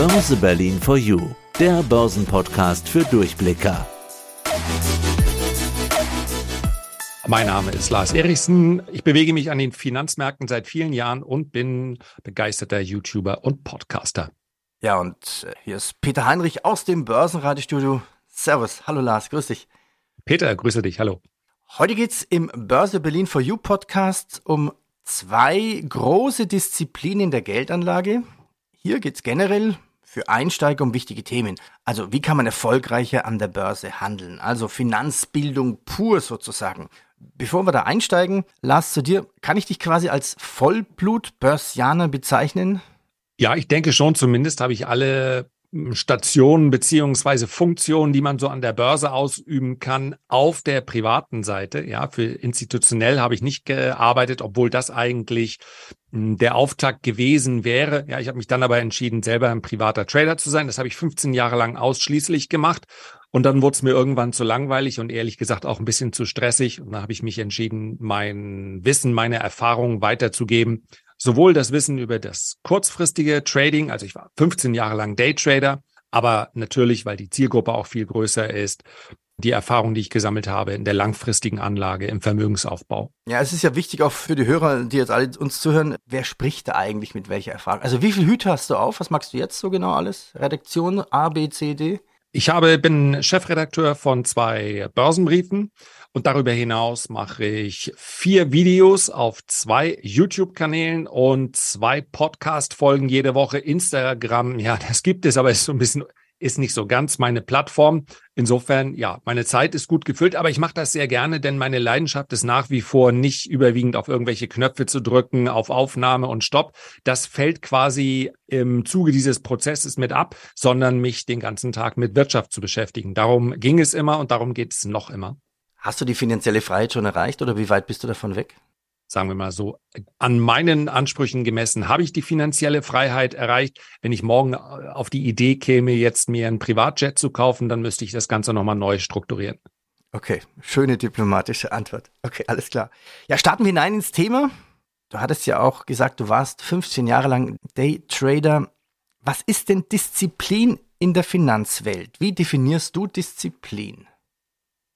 Börse Berlin for You, der Börsenpodcast für Durchblicker. Mein Name ist Lars Erichsen. Ich bewege mich an den Finanzmärkten seit vielen Jahren und bin begeisterter YouTuber und Podcaster. Ja, und äh, hier ist Peter Heinrich aus dem Börsenradiostudio. Servus. Hallo Lars, grüß dich. Peter, grüße dich. Hallo. Heute geht's im Börse Berlin for You Podcast um zwei große Disziplinen der Geldanlage. Hier geht's generell für Einsteiger um wichtige Themen. Also wie kann man erfolgreicher an der Börse handeln? Also Finanzbildung pur sozusagen. Bevor wir da einsteigen, Lars, zu dir, kann ich dich quasi als Vollblut-Börsianer bezeichnen? Ja, ich denke schon, zumindest habe ich alle Stationen beziehungsweise Funktionen, die man so an der Börse ausüben kann, auf der privaten Seite. Ja, für institutionell habe ich nicht gearbeitet, obwohl das eigentlich hm, der Auftakt gewesen wäre. Ja, ich habe mich dann aber entschieden, selber ein privater Trader zu sein. Das habe ich 15 Jahre lang ausschließlich gemacht. Und dann wurde es mir irgendwann zu langweilig und ehrlich gesagt auch ein bisschen zu stressig. Und dann habe ich mich entschieden, mein Wissen, meine Erfahrungen weiterzugeben sowohl das Wissen über das kurzfristige Trading, also ich war 15 Jahre lang Daytrader, aber natürlich, weil die Zielgruppe auch viel größer ist, die Erfahrung, die ich gesammelt habe in der langfristigen Anlage, im Vermögensaufbau. Ja, es ist ja wichtig auch für die Hörer, die jetzt alle uns zuhören, wer spricht da eigentlich mit welcher Erfahrung? Also wie viel Hüte hast du auf? Was magst du jetzt so genau alles? Redaktion A, B, C, D? Ich habe, bin Chefredakteur von zwei Börsenbriefen und darüber hinaus mache ich vier Videos auf zwei YouTube-Kanälen und zwei Podcast-Folgen jede Woche. Instagram, ja, das gibt es, aber ist so ein bisschen ist nicht so ganz meine Plattform. Insofern, ja, meine Zeit ist gut gefüllt, aber ich mache das sehr gerne, denn meine Leidenschaft ist nach wie vor nicht überwiegend auf irgendwelche Knöpfe zu drücken, auf Aufnahme und Stopp. Das fällt quasi im Zuge dieses Prozesses mit ab, sondern mich den ganzen Tag mit Wirtschaft zu beschäftigen. Darum ging es immer und darum geht es noch immer. Hast du die finanzielle Freiheit schon erreicht oder wie weit bist du davon weg? Sagen wir mal so, an meinen Ansprüchen gemessen habe ich die finanzielle Freiheit erreicht. Wenn ich morgen auf die Idee käme, jetzt mir ein Privatjet zu kaufen, dann müsste ich das Ganze nochmal neu strukturieren. Okay, schöne diplomatische Antwort. Okay, alles klar. Ja, starten wir hinein ins Thema. Du hattest ja auch gesagt, du warst 15 Jahre lang Daytrader. Was ist denn Disziplin in der Finanzwelt? Wie definierst du Disziplin?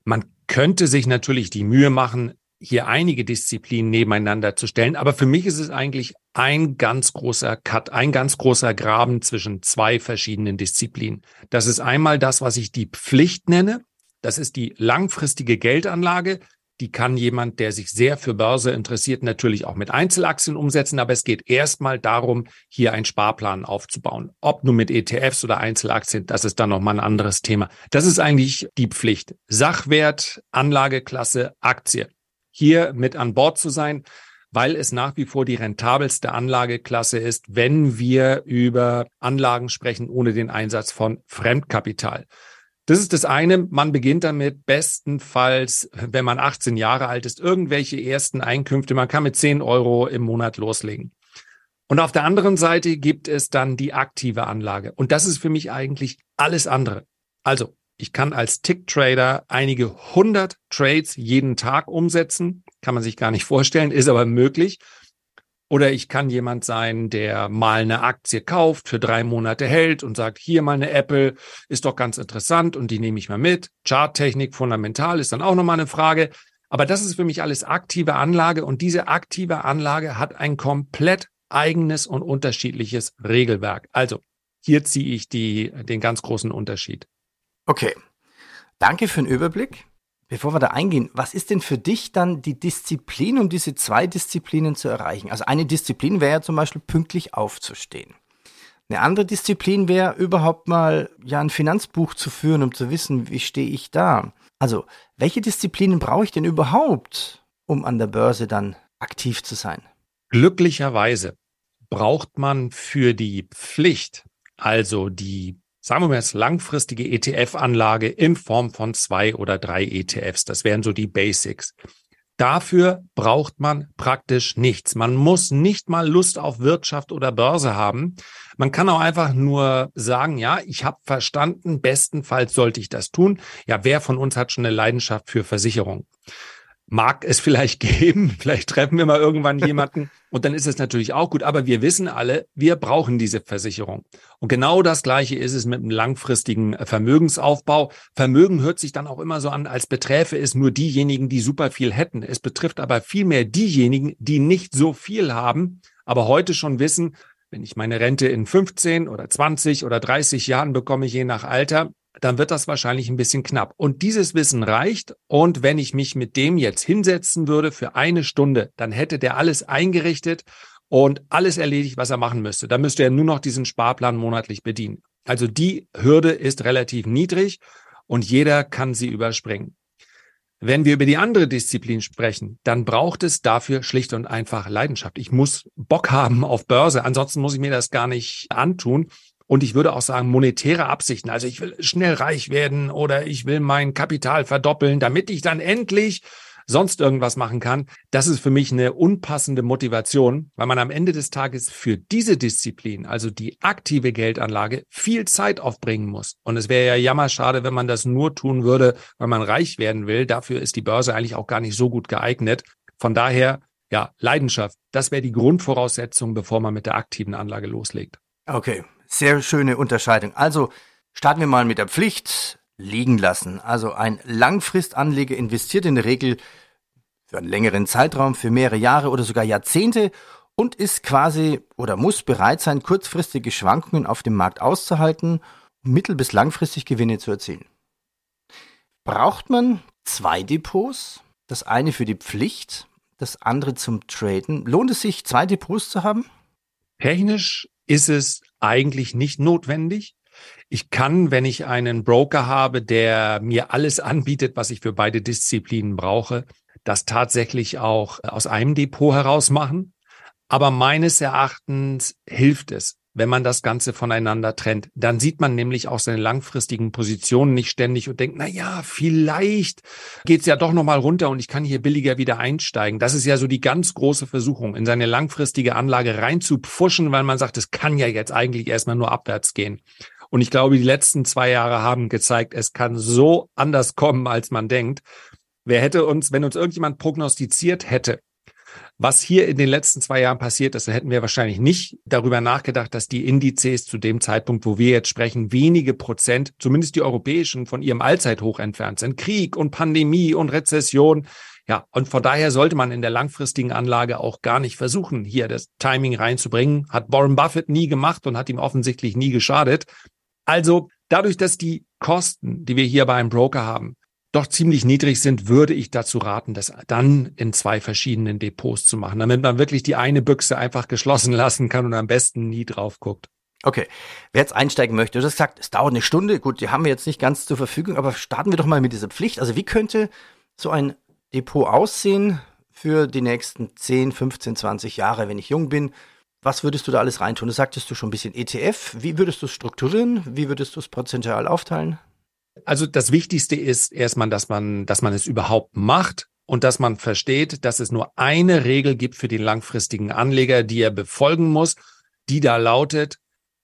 Man könnte sich natürlich die Mühe machen, hier einige Disziplinen nebeneinander zu stellen. Aber für mich ist es eigentlich ein ganz großer Cut, ein ganz großer Graben zwischen zwei verschiedenen Disziplinen. Das ist einmal das, was ich die Pflicht nenne. Das ist die langfristige Geldanlage. Die kann jemand, der sich sehr für Börse interessiert, natürlich auch mit Einzelaktien umsetzen. Aber es geht erstmal darum, hier einen Sparplan aufzubauen. Ob nur mit ETFs oder Einzelaktien, das ist dann nochmal ein anderes Thema. Das ist eigentlich die Pflicht. Sachwert, Anlageklasse, Aktie. Hier mit an Bord zu sein, weil es nach wie vor die rentabelste Anlageklasse ist, wenn wir über Anlagen sprechen ohne den Einsatz von Fremdkapital. Das ist das eine. Man beginnt damit bestenfalls, wenn man 18 Jahre alt ist, irgendwelche ersten Einkünfte. Man kann mit 10 Euro im Monat loslegen. Und auf der anderen Seite gibt es dann die aktive Anlage. Und das ist für mich eigentlich alles andere. Also, ich kann als Tick-Trader einige hundert Trades jeden Tag umsetzen. Kann man sich gar nicht vorstellen, ist aber möglich. Oder ich kann jemand sein, der mal eine Aktie kauft, für drei Monate hält und sagt, hier mal eine Apple, ist doch ganz interessant und die nehme ich mal mit. Charttechnik fundamental ist dann auch nochmal eine Frage. Aber das ist für mich alles aktive Anlage und diese aktive Anlage hat ein komplett eigenes und unterschiedliches Regelwerk. Also hier ziehe ich die, den ganz großen Unterschied. Okay. Danke für den Überblick. Bevor wir da eingehen, was ist denn für dich dann die Disziplin, um diese zwei Disziplinen zu erreichen? Also eine Disziplin wäre ja zum Beispiel pünktlich aufzustehen. Eine andere Disziplin wäre überhaupt mal ja ein Finanzbuch zu führen, um zu wissen, wie stehe ich da. Also, welche Disziplinen brauche ich denn überhaupt, um an der Börse dann aktiv zu sein? Glücklicherweise braucht man für die Pflicht, also die sagen wir mal jetzt langfristige ETF-Anlage in Form von zwei oder drei ETFs. Das wären so die Basics. Dafür braucht man praktisch nichts. Man muss nicht mal Lust auf Wirtschaft oder Börse haben. Man kann auch einfach nur sagen, ja, ich habe verstanden, bestenfalls sollte ich das tun. Ja, wer von uns hat schon eine Leidenschaft für Versicherung? Mag es vielleicht geben. Vielleicht treffen wir mal irgendwann jemanden und dann ist es natürlich auch gut. Aber wir wissen alle, wir brauchen diese Versicherung. Und genau das Gleiche ist es mit einem langfristigen Vermögensaufbau. Vermögen hört sich dann auch immer so an, als beträfe es nur diejenigen, die super viel hätten. Es betrifft aber vielmehr diejenigen, die nicht so viel haben, aber heute schon wissen, wenn ich meine Rente in 15 oder 20 oder 30 Jahren bekomme, je nach Alter, dann wird das wahrscheinlich ein bisschen knapp. Und dieses Wissen reicht. Und wenn ich mich mit dem jetzt hinsetzen würde für eine Stunde, dann hätte der alles eingerichtet und alles erledigt, was er machen müsste. Dann müsste er nur noch diesen Sparplan monatlich bedienen. Also die Hürde ist relativ niedrig und jeder kann sie überspringen. Wenn wir über die andere Disziplin sprechen, dann braucht es dafür schlicht und einfach Leidenschaft. Ich muss Bock haben auf Börse, ansonsten muss ich mir das gar nicht antun. Und ich würde auch sagen, monetäre Absichten. Also ich will schnell reich werden oder ich will mein Kapital verdoppeln, damit ich dann endlich sonst irgendwas machen kann. Das ist für mich eine unpassende Motivation, weil man am Ende des Tages für diese Disziplin, also die aktive Geldanlage, viel Zeit aufbringen muss. Und es wäre ja jammerschade, wenn man das nur tun würde, weil man reich werden will. Dafür ist die Börse eigentlich auch gar nicht so gut geeignet. Von daher, ja, Leidenschaft. Das wäre die Grundvoraussetzung, bevor man mit der aktiven Anlage loslegt. Okay, sehr schöne Unterscheidung. Also starten wir mal mit der Pflicht liegen lassen. Also ein Langfristanleger investiert in der Regel für einen längeren Zeitraum, für mehrere Jahre oder sogar Jahrzehnte und ist quasi oder muss bereit sein, kurzfristige Schwankungen auf dem Markt auszuhalten, um mittel- bis langfristig Gewinne zu erzielen. Braucht man zwei Depots? Das eine für die Pflicht, das andere zum Traden. Lohnt es sich, zwei Depots zu haben? Technisch ist es eigentlich nicht notwendig. Ich kann, wenn ich einen Broker habe, der mir alles anbietet, was ich für beide Disziplinen brauche, das tatsächlich auch aus einem Depot heraus machen. Aber meines Erachtens hilft es, wenn man das Ganze voneinander trennt. Dann sieht man nämlich auch seine langfristigen Positionen nicht ständig und denkt, na ja, vielleicht geht's ja doch nochmal runter und ich kann hier billiger wieder einsteigen. Das ist ja so die ganz große Versuchung, in seine langfristige Anlage rein zu pfuschen, weil man sagt, es kann ja jetzt eigentlich erstmal nur abwärts gehen. Und ich glaube, die letzten zwei Jahre haben gezeigt, es kann so anders kommen, als man denkt. Wer hätte uns, wenn uns irgendjemand prognostiziert hätte, was hier in den letzten zwei Jahren passiert ist, da hätten wir wahrscheinlich nicht darüber nachgedacht, dass die Indizes zu dem Zeitpunkt, wo wir jetzt sprechen, wenige Prozent, zumindest die europäischen, von ihrem Allzeithoch entfernt sind. Krieg und Pandemie und Rezession. Ja, und von daher sollte man in der langfristigen Anlage auch gar nicht versuchen, hier das Timing reinzubringen. Hat Warren Buffett nie gemacht und hat ihm offensichtlich nie geschadet. Also dadurch, dass die Kosten, die wir hier bei einem Broker haben, doch ziemlich niedrig sind, würde ich dazu raten, das dann in zwei verschiedenen Depots zu machen, damit man wirklich die eine Büchse einfach geschlossen lassen kann und am besten nie drauf guckt. Okay, wer jetzt einsteigen möchte, du hast gesagt, es dauert eine Stunde, gut, die haben wir jetzt nicht ganz zur Verfügung, aber starten wir doch mal mit dieser Pflicht. Also wie könnte so ein Depot aussehen für die nächsten 10, 15, 20 Jahre, wenn ich jung bin? Was würdest du da alles reintun? Du sagtest du schon ein bisschen ETF. Wie würdest du es strukturieren? Wie würdest du es prozentual aufteilen? Also das Wichtigste ist erstmal, dass man, dass man es überhaupt macht und dass man versteht, dass es nur eine Regel gibt für den langfristigen Anleger, die er befolgen muss, die da lautet,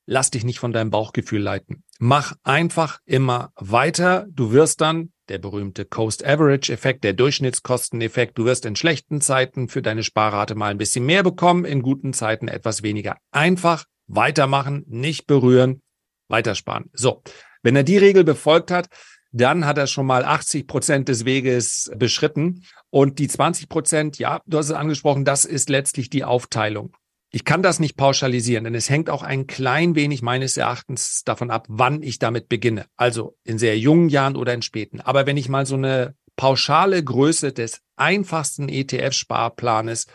lass dich nicht von deinem Bauchgefühl leiten. Mach einfach immer weiter. Du wirst dann der berühmte Coast Average Effekt, der Durchschnittskosteneffekt. Du wirst in schlechten Zeiten für deine Sparrate mal ein bisschen mehr bekommen, in guten Zeiten etwas weniger. Einfach weitermachen, nicht berühren, weitersparen. So. Wenn er die Regel befolgt hat, dann hat er schon mal 80 Prozent des Weges beschritten. Und die 20 Prozent, ja, du hast es angesprochen, das ist letztlich die Aufteilung. Ich kann das nicht pauschalisieren, denn es hängt auch ein klein wenig meines Erachtens davon ab, wann ich damit beginne. Also in sehr jungen Jahren oder in späten. Aber wenn ich mal so eine pauschale Größe des einfachsten ETF-Sparplanes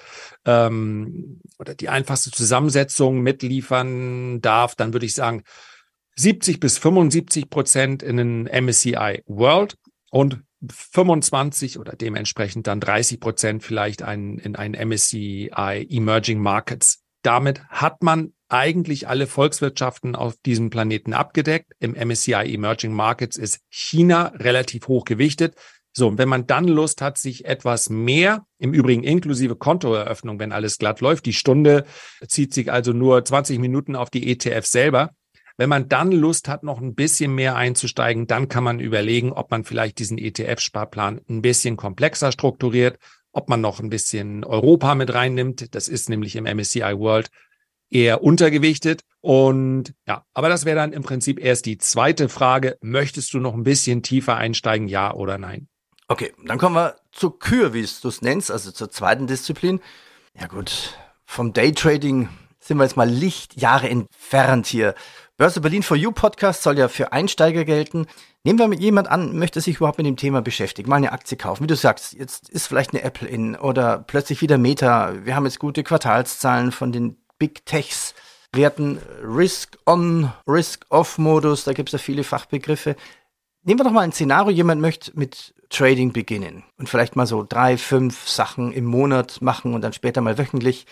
ähm, oder die einfachste Zusammensetzung mitliefern darf, dann würde ich sagen, 70 bis 75 Prozent in den MSCI World und 25 oder dementsprechend dann 30 Prozent vielleicht ein, in ein MSCI Emerging Markets. Damit hat man eigentlich alle Volkswirtschaften auf diesem Planeten abgedeckt. Im MSCI Emerging Markets ist China relativ hoch gewichtet. So, und wenn man dann Lust hat, sich etwas mehr, im Übrigen inklusive Kontoeröffnung, wenn alles glatt läuft, die Stunde zieht sich also nur 20 Minuten auf die ETF selber, Wenn man dann Lust hat, noch ein bisschen mehr einzusteigen, dann kann man überlegen, ob man vielleicht diesen ETF-Sparplan ein bisschen komplexer strukturiert, ob man noch ein bisschen Europa mit reinnimmt. Das ist nämlich im MSCI World eher untergewichtet. Und ja, aber das wäre dann im Prinzip erst die zweite Frage. Möchtest du noch ein bisschen tiefer einsteigen, ja oder nein? Okay, dann kommen wir zur Kür, wie du es nennst, also zur zweiten Disziplin. Ja gut, vom Daytrading sind wir jetzt mal Lichtjahre entfernt hier. Börse Berlin for You Podcast soll ja für Einsteiger gelten. Nehmen wir mit jemand an, möchte sich überhaupt mit dem Thema beschäftigen, mal eine Aktie kaufen. Wie du sagst, jetzt ist vielleicht eine Apple in oder plötzlich wieder Meta. Wir haben jetzt gute Quartalszahlen von den Big Techs. Wir hatten Risk on, Risk off Modus, da gibt es ja viele Fachbegriffe. Nehmen wir doch mal ein Szenario, jemand möchte mit Trading beginnen und vielleicht mal so drei, fünf Sachen im Monat machen und dann später mal wöchentlich.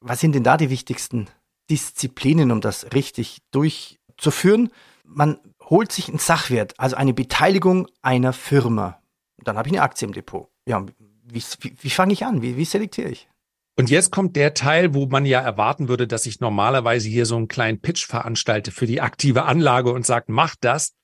Was sind denn da die wichtigsten Disziplinen, um das richtig durchzuführen? Man holt sich einen Sachwert, also eine Beteiligung einer Firma. Dann habe ich eine Aktie im Depot. Ja, wie, wie, wie fange ich an? Wie, wie selektiere ich? Und jetzt kommt der Teil, wo man ja erwarten würde, dass ich normalerweise hier so einen kleinen Pitch veranstalte für die aktive Anlage und sagt, mach das.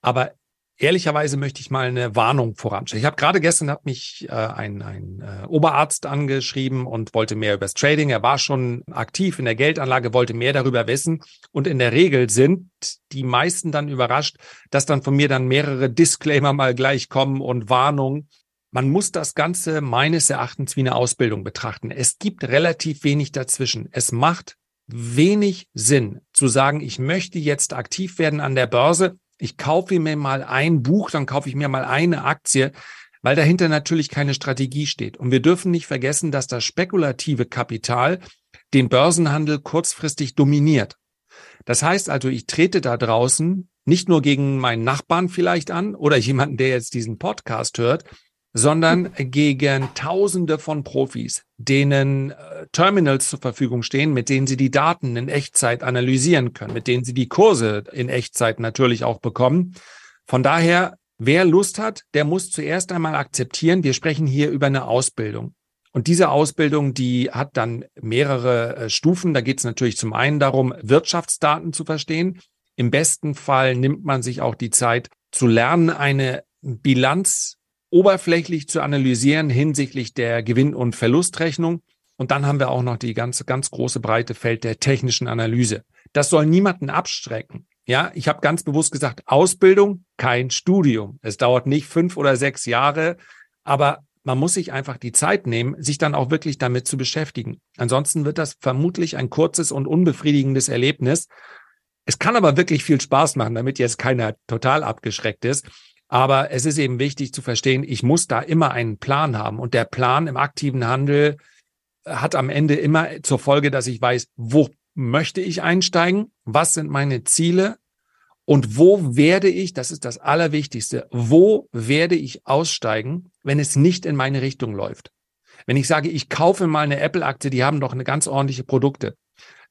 Aber ehrlicherweise möchte ich mal eine Warnung voranstellen. Ich habe gerade gestern hat mich äh, ein, ein äh, Oberarzt angeschrieben und wollte mehr über das Trading. Er war schon aktiv in der Geldanlage, wollte mehr darüber wissen. Und in der Regel sind die meisten dann überrascht, dass dann von mir dann mehrere Disclaimer mal gleich kommen und Warnungen. Man muss das Ganze meines Erachtens wie eine Ausbildung betrachten. Es gibt relativ wenig dazwischen. Es macht wenig Sinn zu sagen, ich möchte jetzt aktiv werden an der Börse. Ich kaufe mir mal ein Buch, dann kaufe ich mir mal eine Aktie, weil dahinter natürlich keine Strategie steht. Und wir dürfen nicht vergessen, dass das spekulative Kapital den Börsenhandel kurzfristig dominiert. Das heißt also, ich trete da draußen nicht nur gegen meinen Nachbarn vielleicht an oder jemanden, der jetzt diesen Podcast hört, sondern gegen Tausende von Profis, denen äh, Terminals zur Verfügung stehen, mit denen sie die Daten in Echtzeit analysieren können, mit denen sie die Kurse in Echtzeit natürlich auch bekommen. Von daher, wer Lust hat, der muss zuerst einmal akzeptieren, wir sprechen hier über eine Ausbildung. Und diese Ausbildung, die hat dann mehrere äh, Stufen. Da geht es natürlich zum einen darum, Wirtschaftsdaten zu verstehen. Im besten Fall nimmt man sich auch die Zeit zu lernen, eine Bilanz oberflächlich zu analysieren hinsichtlich der Gewinn- und Verlustrechnung. Und dann haben wir auch noch die ganze, ganz große breite Feld der technischen Analyse. Das soll niemanden abstrecken. Ja, ich habe ganz bewusst gesagt, Ausbildung, kein Studium. Es dauert nicht fünf oder sechs Jahre, aber man muss sich einfach die Zeit nehmen, sich dann auch wirklich damit zu beschäftigen. Ansonsten wird das vermutlich ein kurzes und unbefriedigendes Erlebnis. Es kann aber wirklich viel Spaß machen, damit jetzt keiner total abgeschreckt ist. Aber es ist eben wichtig zu verstehen, ich muss da immer einen Plan haben. Und der Plan im aktiven Handel hat am Ende immer zur Folge, dass ich weiß, wo möchte ich einsteigen? Was sind meine Ziele? Und wo werde ich, das ist das Allerwichtigste, wo werde ich aussteigen, wenn es nicht in meine Richtung läuft? Wenn ich sage, ich kaufe mal eine Apple-Aktie, die haben doch eine ganz ordentliche Produkte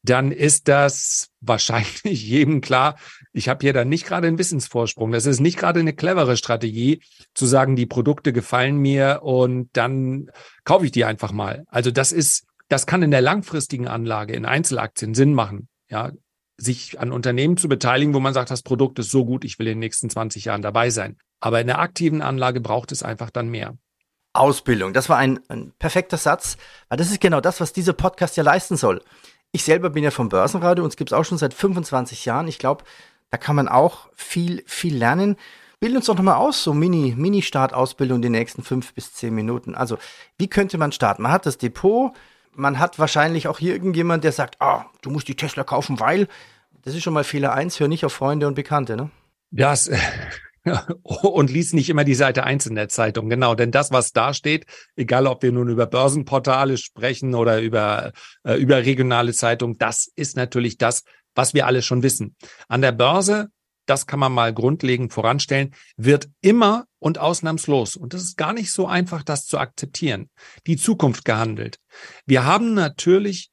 dann ist das wahrscheinlich jedem klar, ich habe hier dann nicht gerade einen Wissensvorsprung. Das ist nicht gerade eine clevere Strategie, zu sagen, die Produkte gefallen mir und dann kaufe ich die einfach mal. Also das ist, das kann in der langfristigen Anlage in Einzelaktien Sinn machen. Ja, sich an Unternehmen zu beteiligen, wo man sagt, das Produkt ist so gut, ich will in den nächsten 20 Jahren dabei sein. Aber in der aktiven Anlage braucht es einfach dann mehr. Ausbildung, das war ein, ein perfekter Satz, weil das ist genau das, was dieser Podcast ja leisten soll. Ich selber bin ja vom Börsenradio, uns gibt es auch schon seit 25 Jahren. Ich glaube, da kann man auch viel, viel lernen. Bild uns doch nochmal aus, so Mini, Mini-Start-Ausbildung die nächsten fünf bis zehn Minuten. Also, wie könnte man starten? Man hat das Depot, man hat wahrscheinlich auch hier irgendjemand, der sagt, ah, du musst die Tesla kaufen, weil, das ist schon mal Fehler eins, hör nicht auf Freunde und Bekannte, ne? Das, und lies nicht immer die Seite 1 in der Zeitung. Genau, denn das, was da steht, egal ob wir nun über Börsenportale sprechen oder über, äh, über regionale Zeitungen, das ist natürlich das, was wir alle schon wissen. An der Börse, das kann man mal grundlegend voranstellen, wird immer und ausnahmslos, und das ist gar nicht so einfach, das zu akzeptieren, die Zukunft gehandelt. Wir haben natürlich,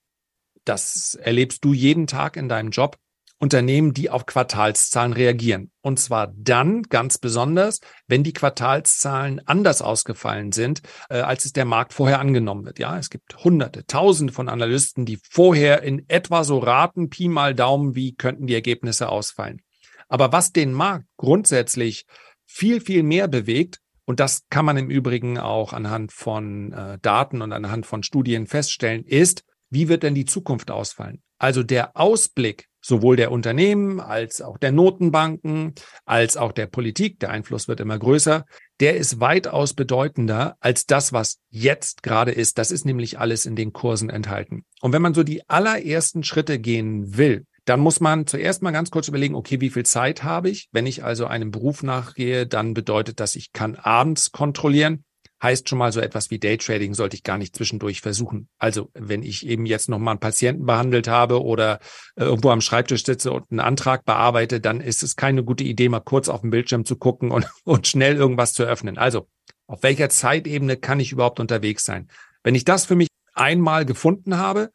das erlebst du jeden Tag in deinem Job, Unternehmen, die auf Quartalszahlen reagieren. Und zwar dann ganz besonders, wenn die Quartalszahlen anders ausgefallen sind, äh, als es der Markt vorher angenommen wird. Ja, es gibt hunderte, tausende von Analysten, die vorher in etwa so raten, Pi mal Daumen, wie könnten die Ergebnisse ausfallen. Aber was den Markt grundsätzlich viel, viel mehr bewegt, und das kann man im Übrigen auch anhand von äh, Daten und anhand von Studien feststellen, ist, wie wird denn die Zukunft ausfallen? Also der Ausblick sowohl der Unternehmen als auch der Notenbanken, als auch der Politik, der Einfluss wird immer größer, der ist weitaus bedeutender als das, was jetzt gerade ist. Das ist nämlich alles in den Kursen enthalten. Und wenn man so die allerersten Schritte gehen will, dann muss man zuerst mal ganz kurz überlegen, okay, wie viel Zeit habe ich? Wenn ich also einem Beruf nachgehe, dann bedeutet das, ich kann abends kontrollieren heißt schon mal so etwas wie Daytrading sollte ich gar nicht zwischendurch versuchen. Also wenn ich eben jetzt noch mal einen Patienten behandelt habe oder äh, irgendwo am Schreibtisch sitze und einen Antrag bearbeite, dann ist es keine gute Idee, mal kurz auf den Bildschirm zu gucken und, und schnell irgendwas zu öffnen. Also auf welcher Zeitebene kann ich überhaupt unterwegs sein? Wenn ich das für mich einmal gefunden habe,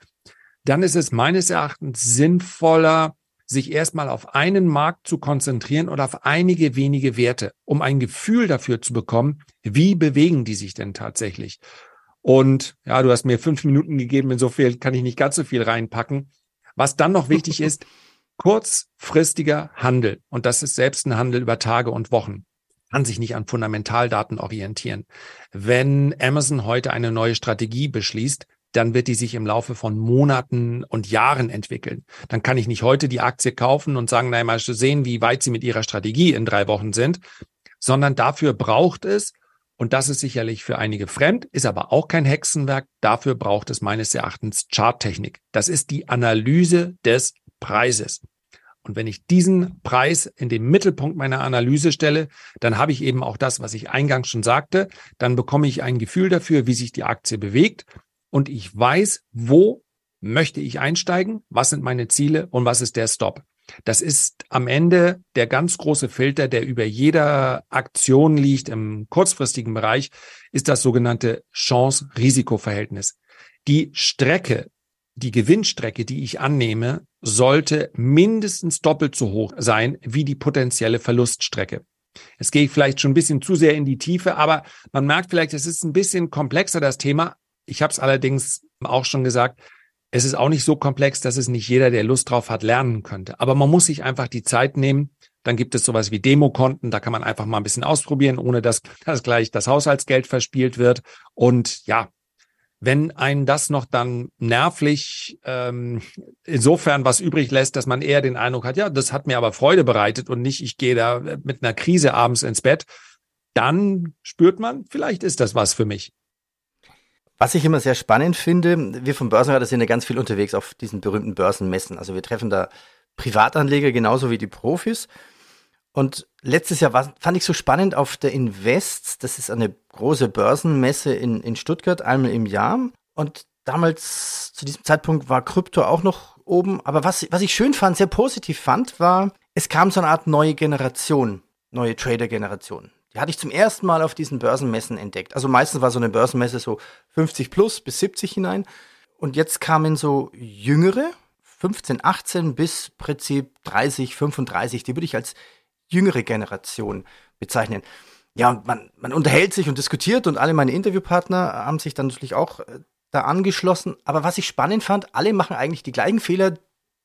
dann ist es meines Erachtens sinnvoller, sich erstmal auf einen Markt zu konzentrieren oder auf einige wenige Werte, um ein Gefühl dafür zu bekommen, wie bewegen die sich denn tatsächlich. Und ja, du hast mir fünf Minuten gegeben, insofern kann ich nicht ganz so viel reinpacken. Was dann noch wichtig ist, kurzfristiger Handel. Und das ist selbst ein Handel über Tage und Wochen kann sich nicht an Fundamentaldaten orientieren. Wenn Amazon heute eine neue Strategie beschließt, dann wird die sich im Laufe von Monaten und Jahren entwickeln. Dann kann ich nicht heute die Aktie kaufen und sagen, naja, mal sehen, wie weit sie mit ihrer Strategie in drei Wochen sind, sondern dafür braucht es, und das ist sicherlich für einige fremd, ist aber auch kein Hexenwerk, dafür braucht es meines Erachtens Charttechnik. Das ist die Analyse des Preises. Und wenn ich diesen Preis in den Mittelpunkt meiner Analyse stelle, dann habe ich eben auch das, was ich eingangs schon sagte. Dann bekomme ich ein Gefühl dafür, wie sich die Aktie bewegt und ich weiß, wo möchte ich einsteigen, was sind meine Ziele und was ist der Stop. Das ist am Ende der ganz große Filter, der über jeder Aktion liegt im kurzfristigen Bereich, ist das sogenannte Chance-Risiko-Verhältnis. Die Strecke, die Gewinnstrecke, die ich annehme, sollte mindestens doppelt so hoch sein wie die potenzielle Verluststrecke. Es gehe ich vielleicht schon ein bisschen zu sehr in die Tiefe, aber man merkt vielleicht, es ist ein bisschen komplexer, das Thema, ich habe es allerdings auch schon gesagt, es ist auch nicht so komplex, dass es nicht jeder, der Lust drauf hat, lernen könnte. Aber man muss sich einfach die Zeit nehmen. Dann gibt es sowas wie Demokonten, da kann man einfach mal ein bisschen ausprobieren, ohne dass, dass gleich das Haushaltsgeld verspielt wird. Und ja, wenn einen das noch dann nervlich ähm, insofern was übrig lässt, dass man eher den Eindruck hat, ja, das hat mir aber Freude bereitet und nicht, ich gehe da mit einer Krise abends ins Bett, dann spürt man, vielleicht ist das was für mich. Was ich immer sehr spannend finde, wir vom Börsenradar sind ja ganz viel unterwegs auf diesen berühmten Börsenmessen. Also wir treffen da Privatanleger genauso wie die Profis. Und letztes Jahr war, fand ich so spannend auf der Invest, das ist eine große Börsenmesse in, in Stuttgart, einmal im Jahr. Und damals, zu diesem Zeitpunkt, war Krypto auch noch oben. Aber was, was ich schön fand, sehr positiv fand, war, es kam so eine Art neue Generation, neue Trader-Generation. Die hatte ich zum ersten Mal auf diesen Börsenmessen entdeckt. Also meistens war so eine Börsenmesse so 50 plus bis 70 hinein. Und jetzt kamen so jüngere, 15, 18 bis Prinzip 30, 35, die würde ich als jüngere Generation bezeichnen. Ja, man, man unterhält sich und diskutiert und alle meine Interviewpartner haben sich dann natürlich auch äh, da angeschlossen. Aber was ich spannend fand, alle machen eigentlich die gleichen Fehler,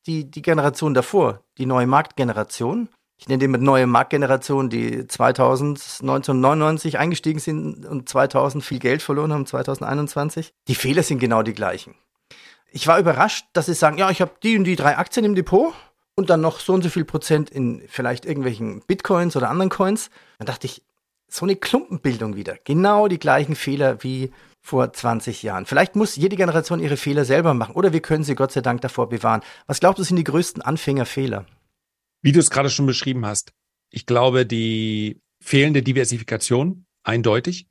die die Generation davor, die neue Marktgeneration ich nenne die mit neue Marktgeneration, die 2000, 1999 eingestiegen sind und 2000 viel Geld verloren haben, 2021. Die Fehler sind genau die gleichen. Ich war überrascht, dass sie sagen, ja, ich habe die und die drei Aktien im Depot und dann noch so und so viel Prozent in vielleicht irgendwelchen Bitcoins oder anderen Coins. Dann dachte ich, so eine Klumpenbildung wieder. Genau die gleichen Fehler wie vor 20 Jahren. Vielleicht muss jede Generation ihre Fehler selber machen oder wir können sie Gott sei Dank davor bewahren. Was glaubst du sind die größten Anfängerfehler? Wie du es gerade schon beschrieben hast, ich glaube, die fehlende Diversifikation eindeutig.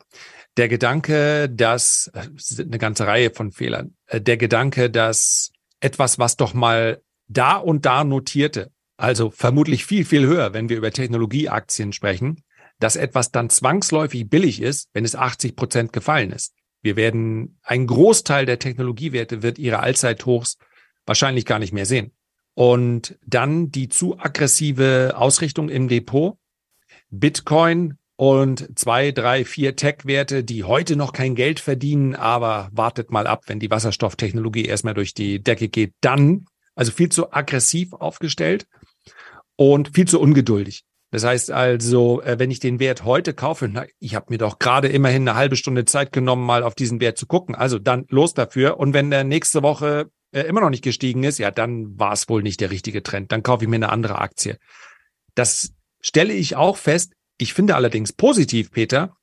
Der Gedanke, dass eine ganze Reihe von Fehlern, äh, der Gedanke, dass etwas, was doch mal da und da notierte, also vermutlich viel, viel höher, wenn wir über Technologieaktien sprechen, dass etwas dann zwangsläufig billig ist, wenn es 80 Prozent gefallen ist. Wir werden, ein Großteil der Technologiewerte wird ihre Allzeithochs wahrscheinlich gar nicht mehr sehen. Und dann die zu aggressive Ausrichtung im Depot. Bitcoin und zwei, drei, vier Tech-Werte, die heute noch kein Geld verdienen, aber wartet mal ab, wenn die Wasserstofftechnologie erstmal durch die Decke geht, dann, also viel zu aggressiv aufgestellt und viel zu ungeduldig. Das heißt also, äh, wenn ich den Wert heute kaufe, na, ich habe mir doch gerade immerhin eine halbe Stunde Zeit genommen, mal auf diesen Wert zu gucken. Also dann los dafür. Und wenn der nächste Woche äh, immer noch nicht gestiegen ist, ja, dann war es wohl nicht der richtige Trend. Dann kaufe ich mir eine andere Aktie. Das stelle ich auch fest ich finde allerdings positiv, Peter,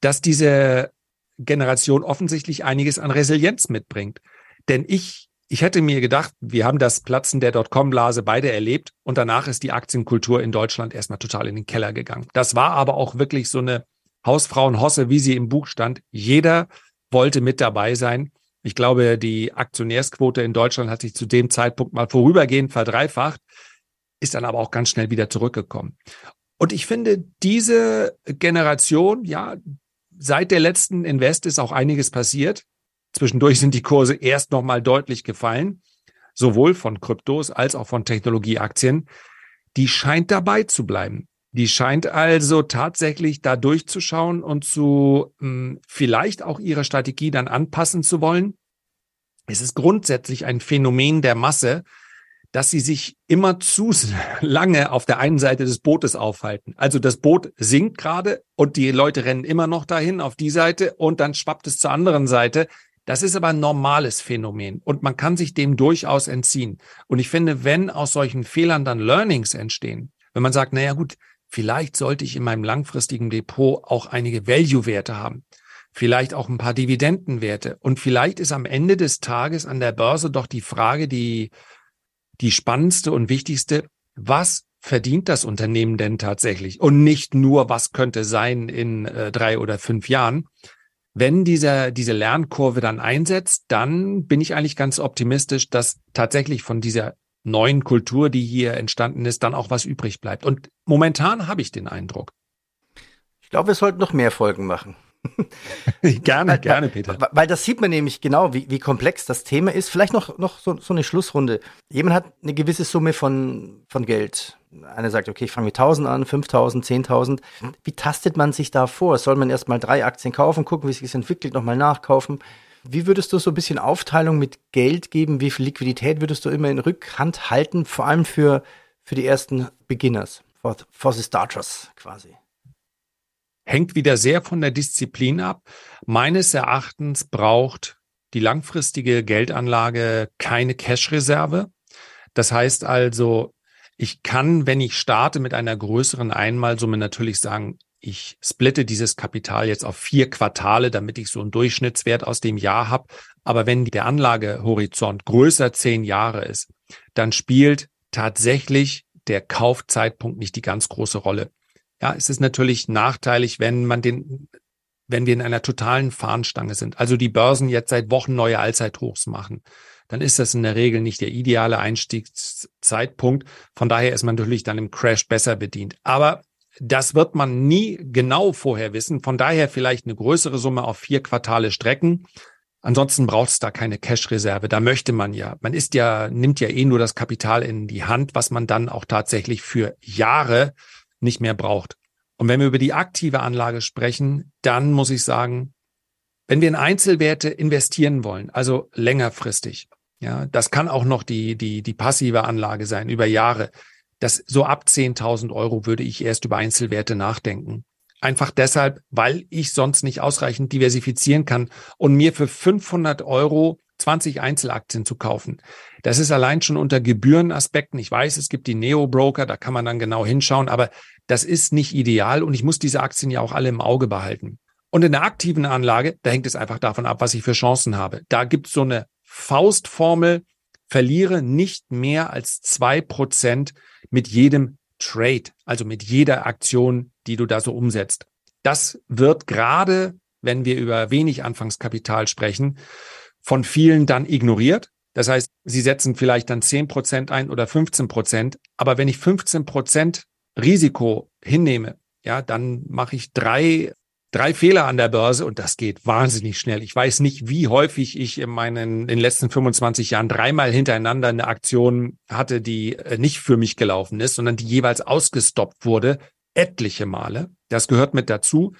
dass diese Generation offensichtlich einiges an Resilienz mitbringt. Denn ich, ich hätte mir gedacht, wir haben das Platzen der Dotcom-Blase beide erlebt und danach ist die Aktienkultur in Deutschland erstmal total in den Keller gegangen. Das war aber auch wirklich so eine Hausfrauenhosse, wie sie im Buch stand. Jeder wollte mit dabei sein. Ich glaube, die Aktionärsquote in Deutschland hat sich zu dem Zeitpunkt mal vorübergehend verdreifacht, ist dann aber auch ganz schnell wieder zurückgekommen. Und ich finde, diese Generation, ja, seit der letzten Invest ist auch einiges passiert. Zwischendurch sind die Kurse erst nochmal deutlich gefallen, sowohl von Kryptos als auch von Technologieaktien. Die scheint dabei zu bleiben. Die scheint also tatsächlich da durchzuschauen und zu mh, hm, vielleicht auch ihre Strategie dann anpassen zu wollen. Es ist grundsätzlich ein Phänomen der Masse, dass sie sich immer zu lange auf der einen Seite des Bootes aufhalten. Also das Boot sinkt gerade und die Leute rennen immer noch dahin auf die Seite und dann schwappt es zur anderen Seite. Das ist aber ein normales Phänomen und man kann sich dem durchaus entziehen. Und ich finde, wenn aus solchen Fehlern dann Learnings entstehen, wenn man sagt, naja gut, vielleicht sollte ich in meinem langfristigen Depot auch einige Value-Werte haben, vielleicht auch ein paar Dividendenwerte und vielleicht ist am Ende des Tages an der Börse doch die Frage, die die spannendste und wichtigste, was verdient das Unternehmen denn tatsächlich? Und nicht nur, was könnte sein in äh, drei oder fünf Jahren. Wenn dieser, diese Lernkurve dann einsetzt, dann bin ich eigentlich ganz optimistisch, dass tatsächlich von dieser neuen Kultur, die hier entstanden ist, dann auch was übrig bleibt. Und momentan habe ich den Eindruck. Ich glaube, wir sollten noch mehr Folgen machen. gerne, weil, gerne, Peter. Weil, weil, das sieht man nämlich genau, wie, wie komplex das Thema ist. Vielleicht noch, noch so, so eine Schlussrunde. Jemand hat eine gewisse Summe von, von Geld. Einer sagt, okay, ich fange mit 1000 an, 5000, 10.000. Wie tastet man sich da vor? Soll man erstmal drei Aktien kaufen, gucken, wie sich das entwickelt, nochmal nachkaufen? Wie würdest du so ein bisschen Aufteilung mit Geld geben? Wie viel Liquidität würdest du immer in Rückhand halten? Vor allem für, für die ersten Beginners, for, for the starters quasi hängt wieder sehr von der Disziplin ab. Meines Erachtens braucht die langfristige Geldanlage keine Cash-Reserve. Das heißt also, ich kann, wenn ich starte mit einer größeren Einmalsumme, natürlich sagen, ich splitte dieses Kapital jetzt auf vier Quartale, damit ich so einen Durchschnittswert aus dem Jahr habe. Aber wenn der Anlagehorizont größer zehn Jahre ist, dann spielt tatsächlich der Kaufzeitpunkt nicht die ganz große Rolle. Ja, es ist natürlich nachteilig, wenn man den, wenn wir in einer totalen Fahnenstange sind. Also die Börsen jetzt seit Wochen neue Allzeithochs machen. Dann ist das in der Regel nicht der ideale Einstiegszeitpunkt. Von daher ist man natürlich dann im Crash besser bedient. Aber das wird man nie genau vorher wissen. Von daher vielleicht eine größere Summe auf vier Quartale strecken. Ansonsten braucht es da keine Cash-Reserve. Da möchte man ja, man ist ja, nimmt ja eh nur das Kapital in die Hand, was man dann auch tatsächlich für Jahre nicht mehr braucht. Und wenn wir über die aktive Anlage sprechen, dann muss ich sagen, wenn wir in Einzelwerte investieren wollen, also längerfristig, ja, das kann auch noch die, die, die passive Anlage sein über Jahre. Das so ab 10.000 Euro würde ich erst über Einzelwerte nachdenken. Einfach deshalb, weil ich sonst nicht ausreichend diversifizieren kann und mir für 500 Euro 20 Einzelaktien zu kaufen. Das ist allein schon unter Gebührenaspekten. Ich weiß, es gibt die Neo-Broker, da kann man dann genau hinschauen, aber das ist nicht ideal und ich muss diese Aktien ja auch alle im Auge behalten. Und in der aktiven Anlage, da hängt es einfach davon ab, was ich für Chancen habe. Da gibt es so eine Faustformel, verliere nicht mehr als zwei Prozent mit jedem Trade, also mit jeder Aktion, die du da so umsetzt. Das wird gerade, wenn wir über wenig Anfangskapital sprechen, von vielen dann ignoriert. Das heißt, sie setzen vielleicht dann zehn Prozent ein oder 15 Prozent. Aber wenn ich 15 Prozent Risiko hinnehme, ja, dann mache ich drei drei Fehler an der Börse und das geht wahnsinnig schnell. Ich weiß nicht, wie häufig ich in meinen in den letzten 25 Jahren dreimal hintereinander eine Aktion hatte, die äh, nicht für mich gelaufen ist, sondern die jeweils ausgestoppt wurde, etliche Male. Das gehört mit dazu.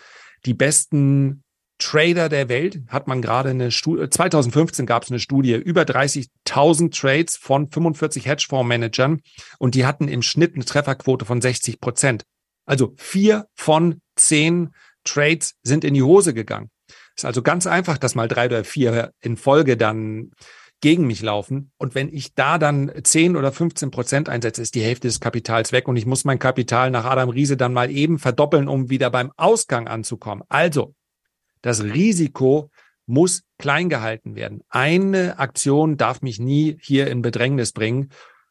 Die besten Trader der Welt hat man gerade eine Studie, 2015 gab es eine Studie, über 30.000 Trades von 45 Hedgefondsmanagern und die hatten im Schnitt eine Trefferquote von 60 Prozent. Also vier von zehn Trades sind in die Hose gegangen. Ist also ganz einfach, dass mal drei oder vier in Folge dann gegen mich laufen. Und wenn ich da dann 10 oder 15 Prozent einsetze, ist die Hälfte des Kapitals weg und ich muss mein Kapital nach Adam Riese dann mal eben verdoppeln, um wieder beim Ausgang anzukommen. Also, das Risiko muss klein gehalten werden. Eine Aktion darf mich nie hier in Bedrängnis bringen.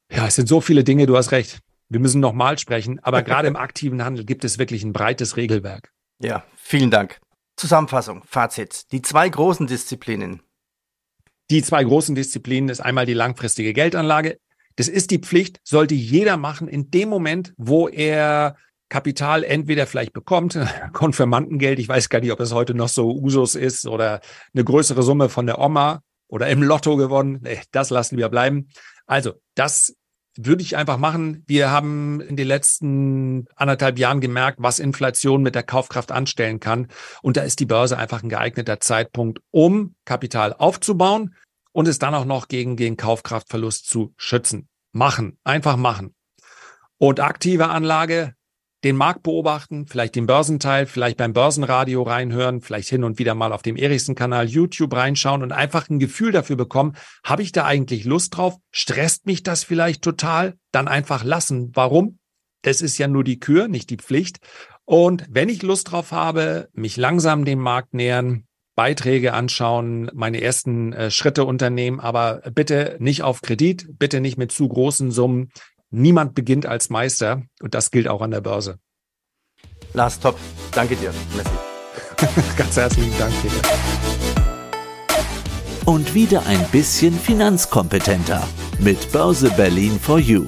Ja, es sind so viele Dinge, du hast recht. Wir müssen nochmal sprechen, aber gerade im aktiven Handel gibt es wirklich ein breites Regelwerk. Ja, vielen Dank. Zusammenfassung, Fazit. Die zwei großen Disziplinen. Die zwei großen Disziplinen ist einmal die langfristige Geldanlage. Das ist die Pflicht, sollte jeder machen in dem Moment, wo er Kapital entweder vielleicht bekommt, Konfirmandengeld, ich weiß gar nicht, ob es heute noch so Usus ist oder eine größere Summe von der Oma oder im Lotto gewonnen. Das lassen wir bleiben. Also, das würde ich einfach machen. Wir haben in den letzten anderthalb Jahren gemerkt, was Inflation mit der Kaufkraft anstellen kann. Und da ist die Börse einfach ein geeigneter Zeitpunkt, um Kapital aufzubauen und es dann auch noch gegen, gegen Kaufkraftverlust zu schützen. Machen, einfach machen. Und aktive Anlage, den Markt beobachten, vielleicht den Börsenteil, vielleicht beim Börsenradio reinhören, vielleicht hin und wieder mal auf dem Erichsen-Kanal YouTube reinschauen und einfach ein Gefühl dafür bekommen, habe ich da eigentlich Lust drauf? Stresst mich das vielleicht total? Dann einfach lassen. Warum? Es ist ja nur die Kür, nicht die Pflicht. Und wenn ich Lust drauf habe, mich langsam dem Markt nähern, Beiträge anschauen, meine ersten äh, Schritte unternehmen, aber bitte nicht auf Kredit, bitte nicht mit zu großen Summen. Niemand beginnt als Meister und das gilt auch an der Börse. Lars, top. Danke dir. Messi. Ganz herzlichen Dank, Peter. Und wieder ein bisschen finanzkompetenter mit Börse Berlin for You.